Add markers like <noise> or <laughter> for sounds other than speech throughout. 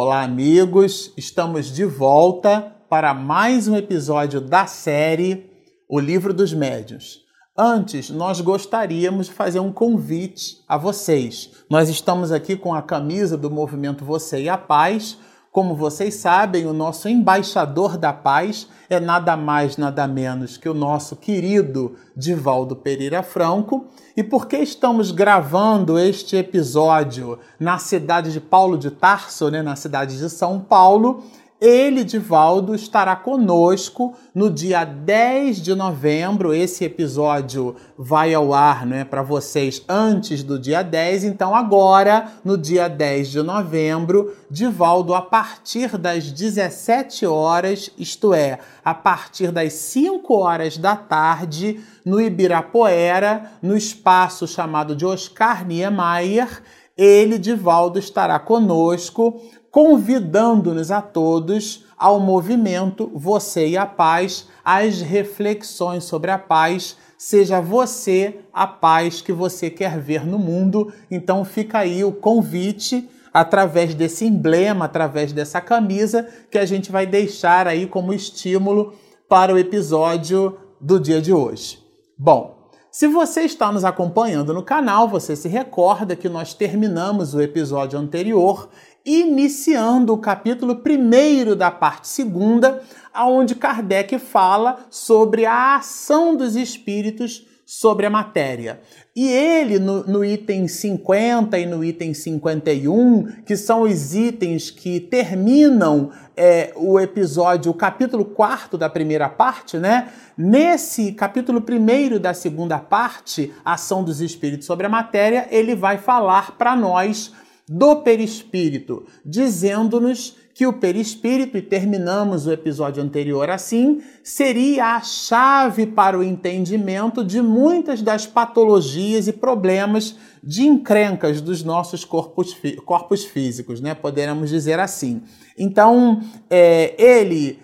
Olá, amigos! Estamos de volta para mais um episódio da série O Livro dos Médios. Antes, nós gostaríamos de fazer um convite a vocês. Nós estamos aqui com a camisa do movimento Você e a Paz. Como vocês sabem, o nosso embaixador da paz é nada mais, nada menos que o nosso querido Divaldo Pereira Franco. E por que estamos gravando este episódio na cidade de Paulo de Tarso, né, na cidade de São Paulo? Ele, Divaldo, estará conosco no dia 10 de novembro. Esse episódio vai ao ar né, para vocês antes do dia 10. Então, agora, no dia 10 de novembro, Divaldo, a partir das 17 horas, isto é, a partir das 5 horas da tarde, no Ibirapuera, no espaço chamado de Oscar Niemeyer, ele, Divaldo, estará conosco convidando-nos a todos ao movimento Você e a Paz, às reflexões sobre a paz. Seja você a paz que você quer ver no mundo. Então fica aí o convite através desse emblema, através dessa camisa que a gente vai deixar aí como estímulo para o episódio do dia de hoje. Bom, se você está nos acompanhando no canal, você se recorda que nós terminamos o episódio anterior iniciando o capítulo 1 da parte segunda, aonde Kardec fala sobre a ação dos espíritos sobre a matéria. E ele, no, no, item 50 e no item 51, que são os itens que terminam é, o episódio, o capítulo 4 da primeira parte, né? Nesse capítulo 1 da segunda parte, Ação dos Espíritos sobre a Matéria, ele vai falar para nós do perispírito, dizendo-nos que o perispírito, e terminamos o episódio anterior assim, seria a chave para o entendimento de muitas das patologias e problemas de encrencas dos nossos corpos, corpos físicos, né? Poderemos dizer assim. Então, é, ele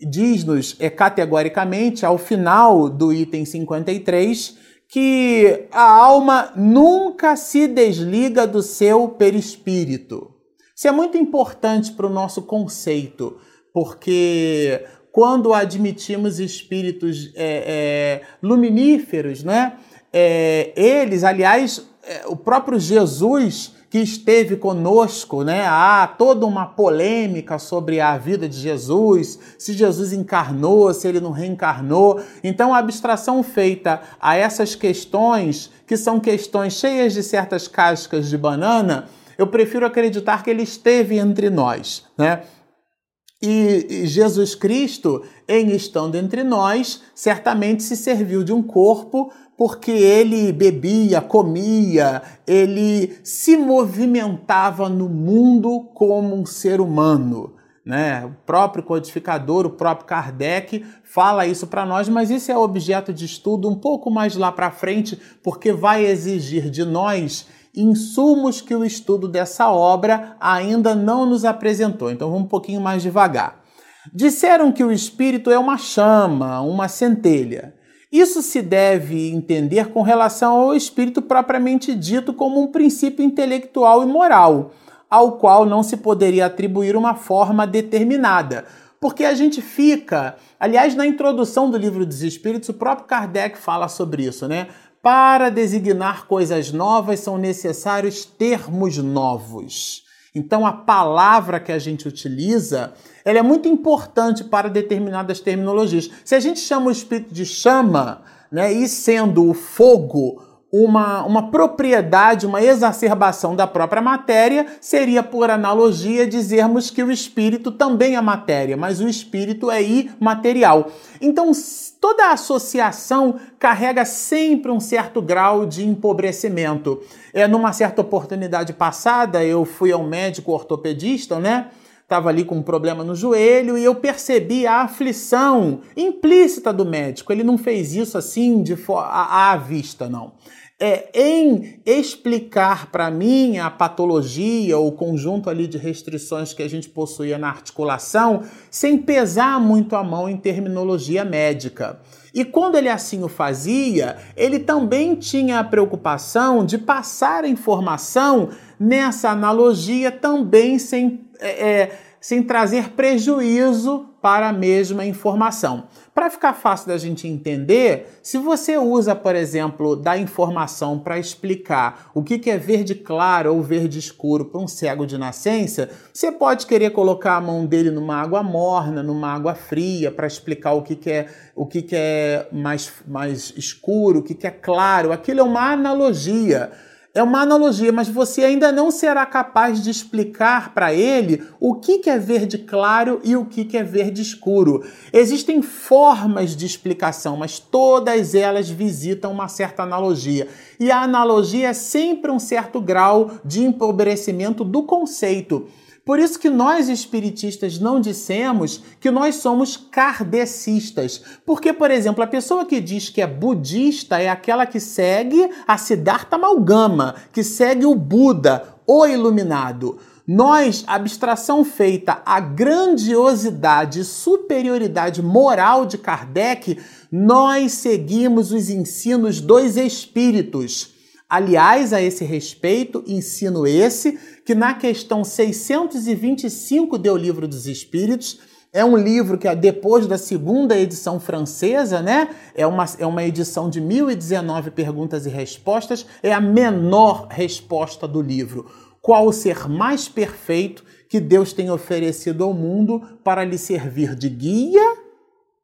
diz-nos é, categoricamente, ao final do item 53, que a alma nunca se desliga do seu perispírito. Isso é muito importante para o nosso conceito, porque quando admitimos espíritos é, é, luminíferos, né? É, eles, aliás, é, o próprio Jesus que esteve conosco, né? Há toda uma polêmica sobre a vida de Jesus, se Jesus encarnou, se ele não reencarnou. Então, a abstração feita a essas questões, que são questões cheias de certas cascas de banana, eu prefiro acreditar que ele esteve entre nós, né? E Jesus Cristo, em estando entre nós, certamente se serviu de um corpo porque ele bebia, comia, ele se movimentava no mundo como um ser humano. Né? O próprio codificador, o próprio Kardec fala isso para nós, mas isso é objeto de estudo um pouco mais lá para frente, porque vai exigir de nós insumos que o estudo dessa obra ainda não nos apresentou. Então vamos um pouquinho mais devagar. Disseram que o espírito é uma chama, uma centelha. Isso se deve entender com relação ao espírito propriamente dito como um princípio intelectual e moral, ao qual não se poderia atribuir uma forma determinada. Porque a gente fica, aliás, na introdução do livro dos Espíritos, o próprio Kardec fala sobre isso, né? Para designar coisas novas são necessários termos novos. Então a palavra que a gente utiliza, ela é muito importante para determinadas terminologias. Se a gente chama o espírito de chama, né, e sendo o fogo uma, uma propriedade, uma exacerbação da própria matéria, seria, por analogia, dizermos que o espírito também é matéria, mas o espírito é imaterial. Então, toda associação carrega sempre um certo grau de empobrecimento. É, numa certa oportunidade passada, eu fui ao médico ortopedista, né? Estava ali com um problema no joelho e eu percebi a aflição implícita do médico. Ele não fez isso assim de à, vista, não é, em explicar para mim a patologia ou o conjunto ali de restrições que a gente possuía na articulação, sem pesar muito a mão em terminologia médica. E quando ele assim o fazia, ele também tinha a preocupação de passar a informação nessa analogia também sem é, é sem trazer prejuízo para a mesma informação. Para ficar fácil da gente entender, se você usa, por exemplo, da informação para explicar o que é verde claro ou verde escuro para um cego de nascença, você pode querer colocar a mão dele numa água morna, numa água fria, para explicar o que é, o que é mais, mais escuro, o que é claro. Aquilo é uma analogia. É uma analogia, mas você ainda não será capaz de explicar para ele o que, é verde claro e o que, que é verde escuro. Existem formas de explicação, mas todas elas visitam uma certa analogia. E a analogia é sempre um certo grau de empobrecimento do conceito. Por isso que nós espiritistas não dissemos que nós somos kardecistas. Porque, por exemplo, a pessoa que diz que é budista é aquela que segue a Siddhartha Malgama, que segue o Buda, o iluminado. Nós, abstração feita à grandiosidade superioridade moral de Kardec, nós seguimos os ensinos dos espíritos. Aliás, a esse respeito, ensino esse que na questão 625 do Livro dos Espíritos, é um livro que, depois da segunda edição francesa, né? É uma, é uma edição de 1019 perguntas e respostas, é a menor resposta do livro. Qual o ser mais perfeito que Deus tem oferecido ao mundo para lhe servir de guia,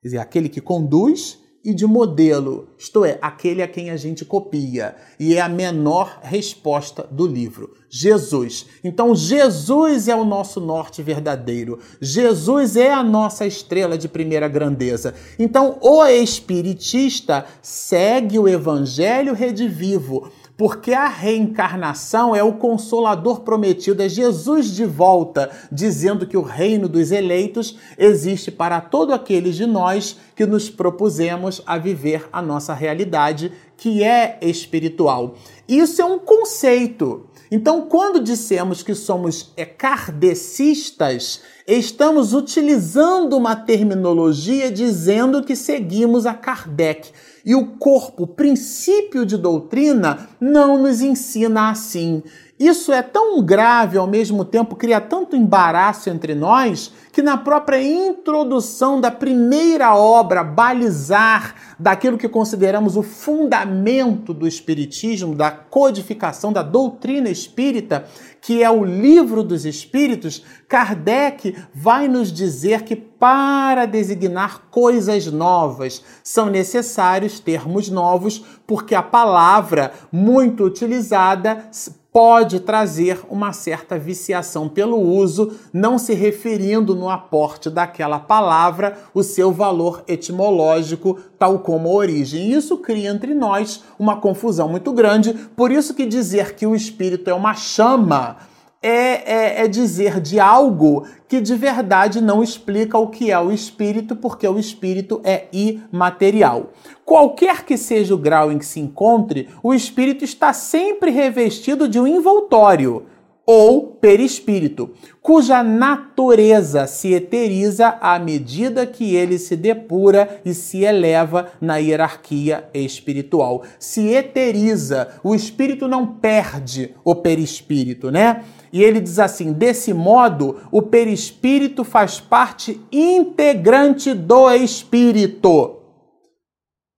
quer dizer, aquele que conduz, e de modelo, isto é, aquele a quem a gente copia. E é a menor resposta do livro: Jesus. Então, Jesus é o nosso norte verdadeiro. Jesus é a nossa estrela de primeira grandeza. Então, o espiritista segue o evangelho redivivo porque a reencarnação é o consolador prometido, é Jesus de volta, dizendo que o reino dos eleitos existe para todos aqueles de nós que nos propusemos a viver a nossa realidade, que é espiritual. Isso é um conceito. Então, quando dissemos que somos kardecistas, estamos utilizando uma terminologia dizendo que seguimos a Kardec. E o corpo, princípio de doutrina, não nos ensina assim. Isso é tão grave ao mesmo tempo, cria tanto embaraço entre nós, que na própria introdução da primeira obra, balizar daquilo que consideramos o fundamento do Espiritismo, da codificação da doutrina espírita, que é o livro dos Espíritos, Kardec vai nos dizer que para designar coisas novas são necessários termos novos, porque a palavra muito utilizada pode trazer uma certa viciação pelo uso, não se referindo no aporte daquela palavra o seu valor etimológico, tal como a origem. Isso cria entre nós uma confusão muito grande, por isso que dizer que o espírito é uma chama é, é, é, dizer de algo que de verdade não explica o que é o espírito, porque o espírito é imaterial. Qualquer que seja o grau em que se encontre, o espírito está sempre revestido de um envoltório ou perispírito, cuja natureza se eteriza à medida que ele se depura e se eleva na hierarquia espiritual. Se eteriza, o espírito não perde o perispírito, né? E ele diz assim: desse modo, o perispírito faz parte integrante do espírito,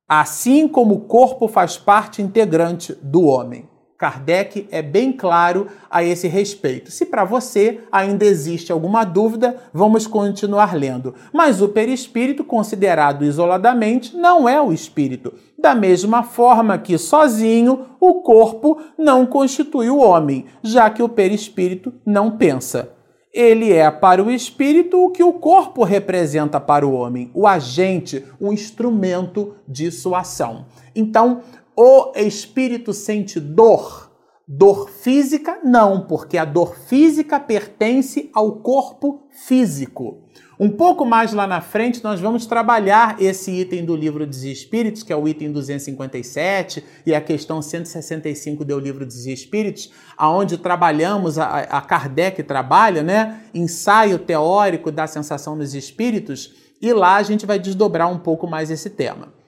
assim como o corpo faz parte integrante do homem. Kardec é bem claro a esse respeito. Se para você ainda existe alguma dúvida, vamos continuar lendo. Mas o perispírito, considerado isoladamente, não é o espírito. Da mesma forma que sozinho o corpo não constitui o homem, já que o perispírito não pensa. Ele é para o espírito o que o corpo representa para o homem, o agente, o instrumento de sua ação. Então, o espírito sente dor? Dor física? Não, porque a dor física pertence ao corpo físico. Um pouco mais lá na frente, nós vamos trabalhar esse item do livro dos Espíritos, que é o item 257, e a questão 165 do livro dos Espíritos, aonde trabalhamos, a, a Kardec trabalha, né? Ensaio teórico da sensação dos espíritos, e lá a gente vai desdobrar um pouco mais esse tema.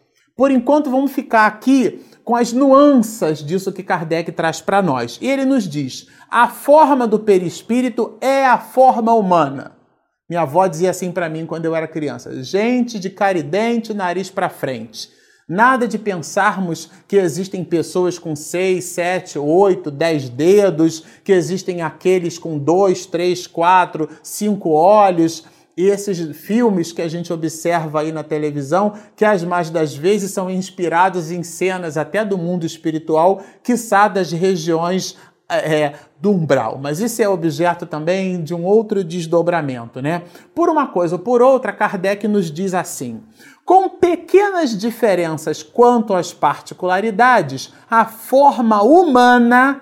Por enquanto vamos ficar aqui com as nuances disso que Kardec traz para nós. E ele nos diz: a forma do perispírito é a forma humana. Minha avó dizia assim para mim quando eu era criança: gente de cara e dente, nariz para frente. Nada de pensarmos que existem pessoas com seis, sete, oito, dez dedos, que existem aqueles com dois, três, quatro, cinco olhos e esses filmes que a gente observa aí na televisão, que as mais das vezes são inspirados em cenas até do mundo espiritual, quiçá das regiões é, do umbral. Mas isso é objeto também de um outro desdobramento, né? Por uma coisa ou por outra, Kardec nos diz assim: com pequenas diferenças quanto às particularidades, a forma humana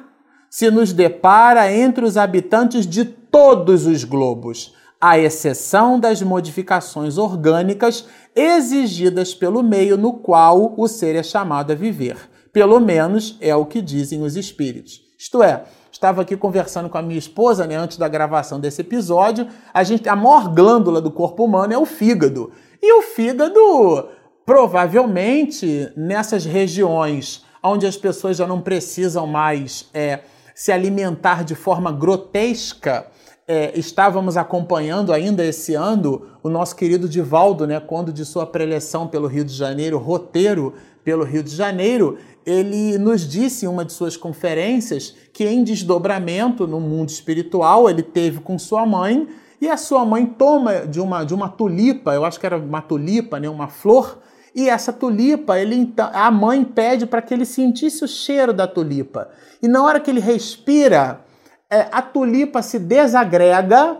se nos depara entre os habitantes de todos os globos à exceção das modificações orgânicas exigidas pelo meio no qual o ser é chamado a viver. Pelo menos é o que dizem os espíritos. Isto é, estava aqui conversando com a minha esposa, né, antes da gravação desse episódio, a gente a maior glândula do corpo humano é o fígado. E o fígado, provavelmente, nessas regiões onde as pessoas já não precisam mais é, se alimentar de forma grotesca, é, estávamos acompanhando ainda esse ano o nosso querido Divaldo, né, quando de sua preleção pelo Rio de Janeiro, roteiro pelo Rio de Janeiro, ele nos disse em uma de suas conferências que em desdobramento no mundo espiritual ele teve com sua mãe e a sua mãe toma de uma, de uma tulipa, eu acho que era uma tulipa, né, uma flor, e essa tulipa, ele então, a mãe pede para que ele sentisse o cheiro da tulipa. E na hora que ele respira, a tulipa se desagrega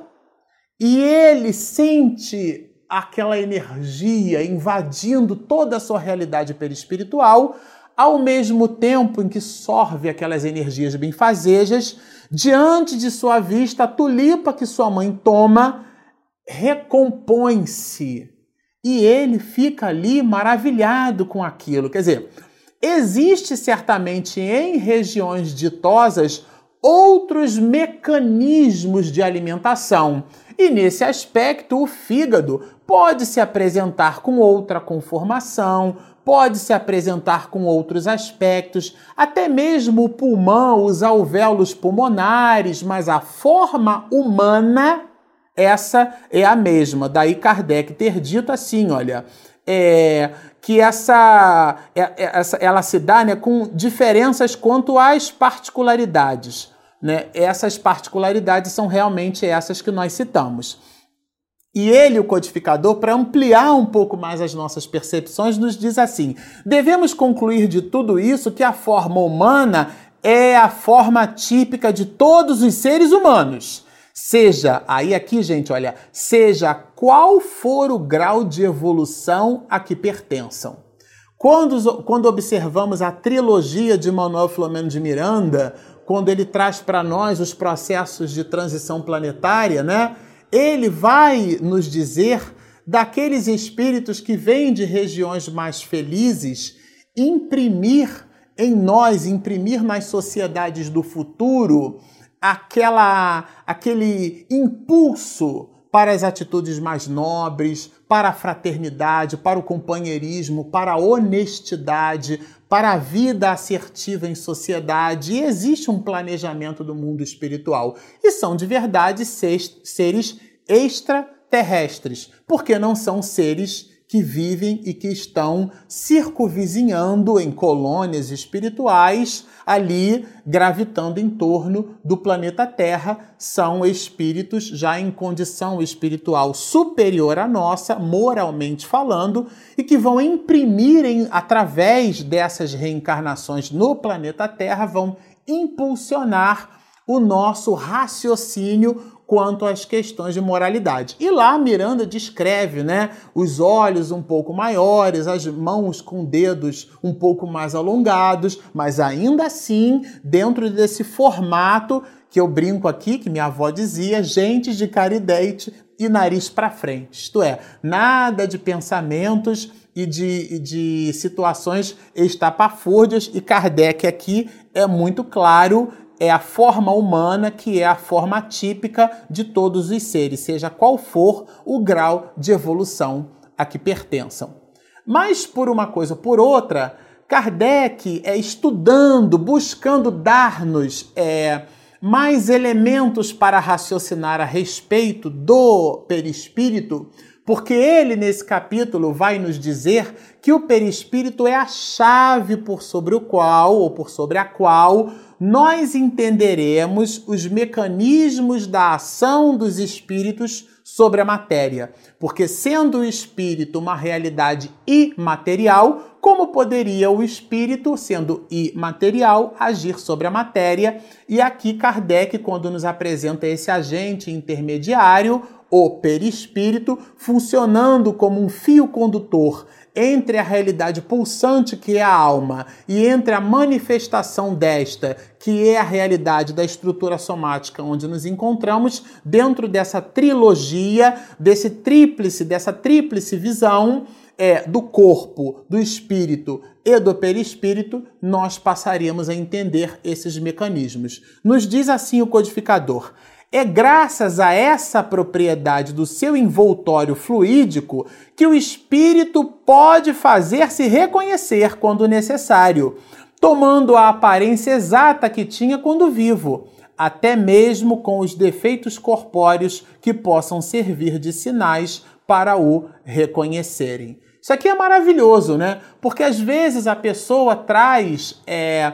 e ele sente aquela energia invadindo toda a sua realidade perispiritual, ao mesmo tempo em que sorve aquelas energias benfazejas, diante de sua vista, a tulipa que sua mãe toma recompõe-se e ele fica ali maravilhado com aquilo. Quer dizer, existe certamente em regiões ditosas outros mecanismos de alimentação. E nesse aspecto, o fígado pode se apresentar com outra conformação, pode se apresentar com outros aspectos, até mesmo o pulmão, os alvéolos pulmonares, mas a forma humana, essa é a mesma. Daí Kardec ter dito assim: olha, é, que essa, é, é, essa, ela se dá né, com diferenças quanto às particularidades. Né? Essas particularidades são realmente essas que nós citamos. E ele, o codificador, para ampliar um pouco mais as nossas percepções, nos diz assim: devemos concluir de tudo isso que a forma humana é a forma típica de todos os seres humanos. Seja, aí aqui, gente, olha, seja qual for o grau de evolução a que pertençam. Quando, quando observamos a trilogia de Manuel Filomeno de Miranda, quando ele traz para nós os processos de transição planetária, né? Ele vai nos dizer daqueles espíritos que vêm de regiões mais felizes imprimir em nós, imprimir nas sociedades do futuro aquela aquele impulso para as atitudes mais nobres, para a fraternidade, para o companheirismo, para a honestidade, para a vida assertiva em sociedade. E existe um planejamento do mundo espiritual. E são de verdade seres extraterrestres, porque não são seres que vivem e que estão circunvizinhando em colônias espirituais, ali gravitando em torno do planeta Terra, são espíritos já em condição espiritual superior à nossa, moralmente falando, e que vão imprimir em, através dessas reencarnações no planeta Terra, vão impulsionar o nosso raciocínio quanto às questões de moralidade. E lá Miranda descreve, né, os olhos um pouco maiores, as mãos com dedos um pouco mais alongados, mas ainda assim, dentro desse formato que eu brinco aqui, que minha avó dizia, gente de caridade e nariz para frente. Isto é, nada de pensamentos e de, de situações estapafúrdias, e Kardec aqui é muito claro é a forma humana que é a forma típica de todos os seres, seja qual for o grau de evolução a que pertençam. Mas por uma coisa ou por outra, Kardec é estudando, buscando dar-nos é, mais elementos para raciocinar a respeito do perispírito, porque ele, nesse capítulo, vai nos dizer que o perispírito é a chave por sobre o qual, ou por sobre a qual, nós entenderemos os mecanismos da ação dos espíritos sobre a matéria. Porque, sendo o espírito uma realidade imaterial, como poderia o espírito, sendo imaterial, agir sobre a matéria? E aqui Kardec, quando nos apresenta esse agente intermediário, o perispírito, funcionando como um fio condutor entre a realidade pulsante que é a alma e entre a manifestação desta, que é a realidade da estrutura somática onde nos encontramos, dentro dessa trilogia, desse tríplice, dessa tríplice visão, é, do corpo, do espírito e do perispírito, nós passaríamos a entender esses mecanismos. Nos diz assim o codificador: é graças a essa propriedade do seu envoltório fluídico que o espírito pode fazer-se reconhecer quando necessário, tomando a aparência exata que tinha quando vivo, até mesmo com os defeitos corpóreos que possam servir de sinais para o reconhecerem. Isso aqui é maravilhoso, né? Porque às vezes a pessoa traz é,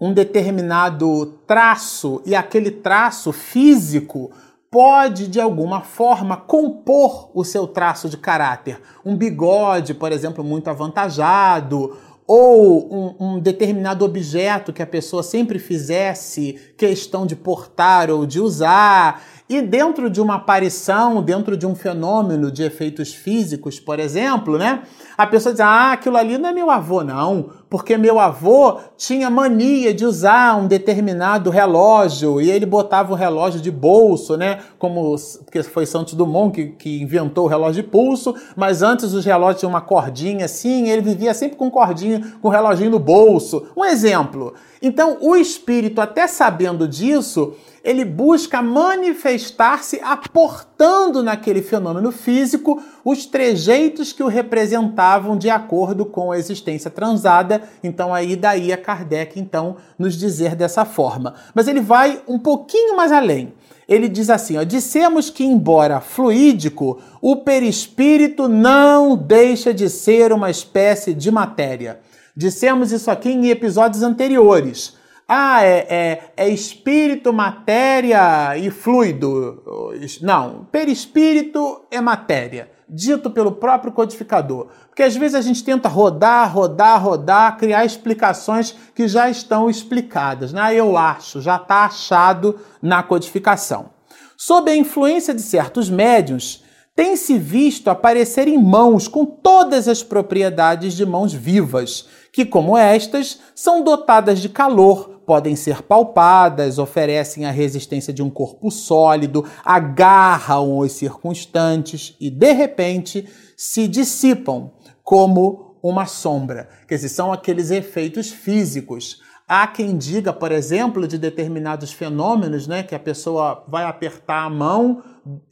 um determinado traço e aquele traço físico pode de alguma forma compor o seu traço de caráter. Um bigode, por exemplo, muito avantajado, ou um, um, determinado objeto que a pessoa sempre fizesse questão de portar ou de usar. E dentro de uma aparição, dentro de um fenômeno de efeitos físicos, por exemplo, né? A pessoa diz: Ah, aquilo ali não é meu avô, não, porque meu avô tinha mania de usar um determinado relógio e ele botava o relógio de bolso, né? Como porque foi Santos Dumont que, que inventou o relógio de pulso, mas antes os relógios tinham uma cordinha assim, ele vivia sempre com cordinha, com o reloginho no bolso. Um exemplo. Então, o espírito, até sabendo disso, ele busca manifestar-se aportando naquele fenômeno físico os trejeitos que o representavam de acordo com a existência transada. Então aí daí a Kardec então nos dizer dessa forma. Mas ele vai um pouquinho mais além. Ele diz assim, ó, dissemos que embora fluídico, o perispírito não deixa de ser uma espécie de matéria. Dissemos isso aqui em episódios anteriores. Ah, é, é, é, espírito, matéria e fluido. Não, perispírito é matéria, dito pelo próprio codificador. Porque às vezes a gente tenta rodar, rodar, rodar, criar explicações que já estão explicadas. Né? Eu acho, já está achado na codificação. Sob a influência de certos médiums, tem-se visto aparecer em mãos com todas as propriedades de mãos vivas, que, como estas, são dotadas de calor, podem ser palpadas, oferecem a resistência de um corpo sólido, agarram os circunstantes e, de repente, se dissipam como uma sombra. Quer dizer, são aqueles efeitos físicos. Há quem diga, por exemplo, de determinados fenômenos, né, que a pessoa vai apertar a mão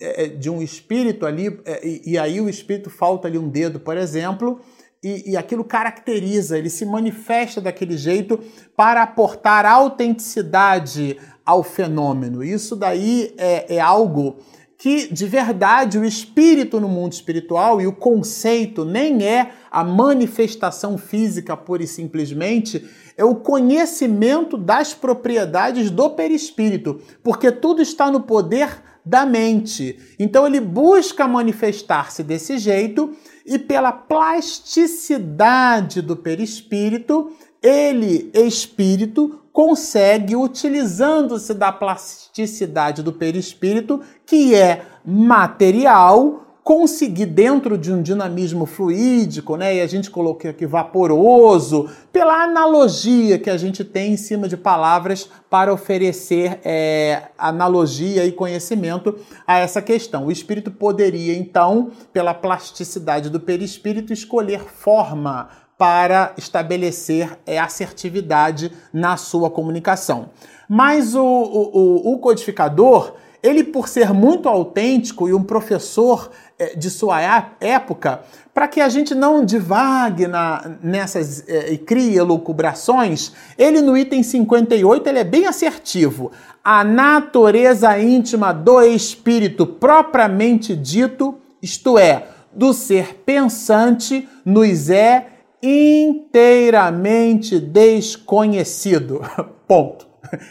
é, é, de um espírito ali, é, e aí o espírito falta ali um dedo, por exemplo, e, e aquilo caracteriza, ele se manifesta daquele jeito para aportar autenticidade ao fenômeno. Isso daí é, é algo que de verdade o espírito no mundo espiritual e o conceito nem é a manifestação física pura e simplesmente, é o conhecimento das propriedades do perispírito, porque tudo está no poder da mente. Então ele busca manifestar-se desse jeito e pela plasticidade do perispírito, ele, espírito, consegue, utilizando-se da plasticidade do perispírito, que é material, conseguir dentro de um dinamismo fluídico, né? E a gente colocou aqui vaporoso, pela analogia que a gente tem em cima de palavras para oferecer é, analogia e conhecimento a essa questão. O espírito poderia, então, pela plasticidade do perispírito, escolher forma para estabelecer é, assertividade na sua comunicação. Mas o, o, o codificador ele por ser muito autêntico e um professor é, de sua época, para que a gente não divague na, nessas é, e crie elucubrações, ele no item 58 ele é bem assertivo. A natureza íntima do espírito propriamente dito, isto é, do ser pensante, nos é inteiramente desconhecido. <laughs> Ponto.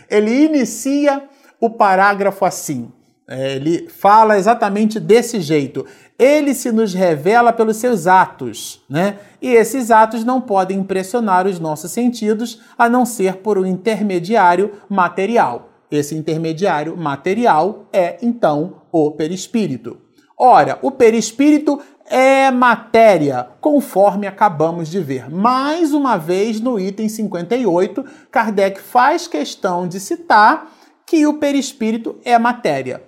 Ele inicia o parágrafo assim. É, ele fala exatamente desse jeito. Ele se nos revela pelos seus atos, né? E esses atos não podem impressionar os nossos sentidos a não ser por um intermediário material. Esse intermediário material é então o perispírito. Ora, o perispírito é matéria, conforme acabamos de ver. Mais uma vez, no item 58, Kardec faz questão de citar que o perispírito é matéria.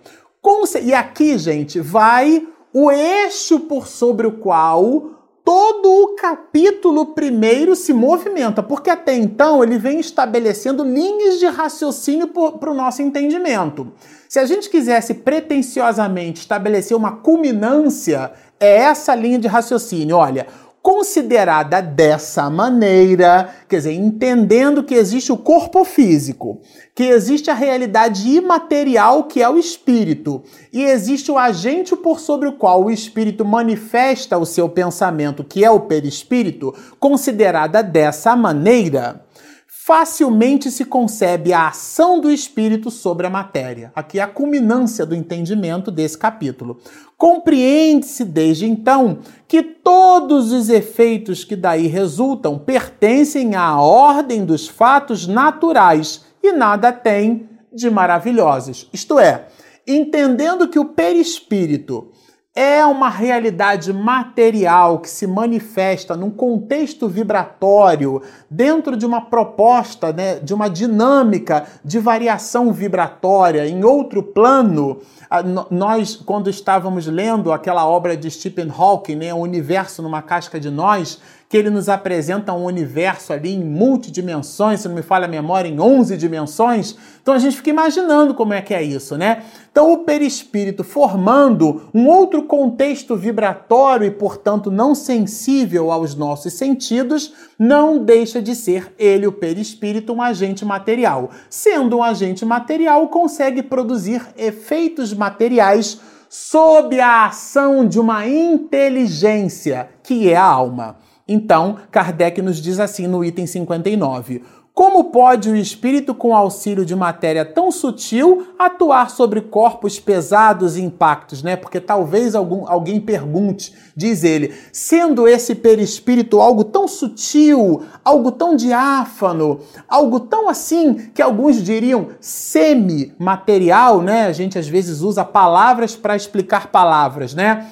E aqui, gente, vai o eixo por sobre o qual todo o capítulo primeiro se movimenta, porque até então ele vem estabelecendo linhas de raciocínio para o nosso entendimento. Se a gente quisesse pretensiosamente estabelecer uma culminância, é essa linha de raciocínio. Olha, considerada dessa maneira, quer dizer, entendendo que existe o corpo físico, que existe a realidade imaterial que é o espírito, e existe o agente por sobre o qual o espírito manifesta o seu pensamento, que é o perispírito, considerada dessa maneira, facilmente se concebe a ação do espírito sobre a matéria. Aqui é a culminância do entendimento desse capítulo. Compreende-se desde então que todos os efeitos que daí resultam pertencem à ordem dos fatos naturais e nada têm de maravilhosos. Isto é, entendendo que o perispírito é uma realidade material que se manifesta num contexto vibratório, dentro de uma proposta, né, de uma dinâmica de variação vibratória em outro plano. Nós, quando estávamos lendo aquela obra de Stephen Hawking, né, O Universo numa Casca de Nós, que ele nos apresenta um universo ali em multidimensões, se não me falha a memória, em 11 dimensões. Então a gente fica imaginando como é que é isso, né? Então o perispírito formando um outro contexto vibratório e, portanto, não sensível aos nossos sentidos, não deixa de ser ele, o perispírito, um agente material. Sendo um agente material, consegue produzir efeitos materiais sob a ação de uma inteligência, que é a alma. Então, Kardec nos diz assim no item 59: Como pode o espírito, com auxílio de matéria tão sutil, atuar sobre corpos pesados e impactos, né? Porque talvez algum, alguém pergunte, diz ele, sendo esse perispírito algo tão sutil, algo tão diáfano, algo tão assim que alguns diriam semi-material, né? A gente às vezes usa palavras para explicar palavras, né?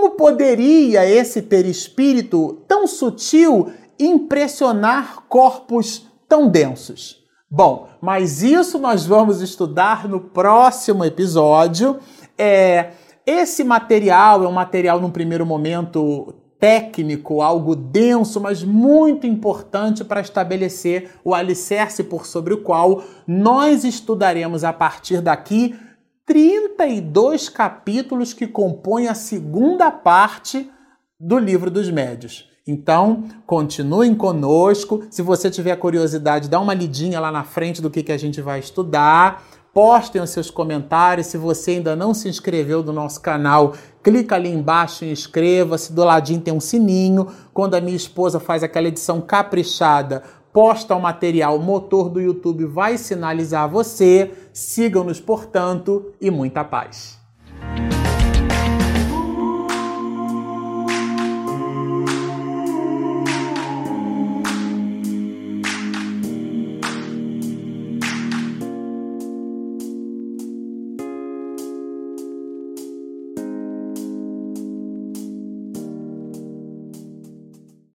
Como poderia esse perispírito tão sutil impressionar corpos tão densos? Bom, mas isso nós vamos estudar no próximo episódio. É, esse material é um material, num primeiro momento, técnico, algo denso, mas muito importante para estabelecer o alicerce por sobre o qual nós estudaremos a partir daqui 32 capítulos que compõem a segunda parte do livro dos médios. Então, continuem conosco. Se você tiver curiosidade, dá uma lidinha lá na frente do que, que a gente vai estudar. Postem os seus comentários. Se você ainda não se inscreveu no nosso canal, clica ali embaixo e inscreva-se. Do ladinho tem um sininho. Quando a minha esposa faz aquela edição caprichada, posta o material, o motor do YouTube vai sinalizar você. Sigam-nos, portanto, e muita paz.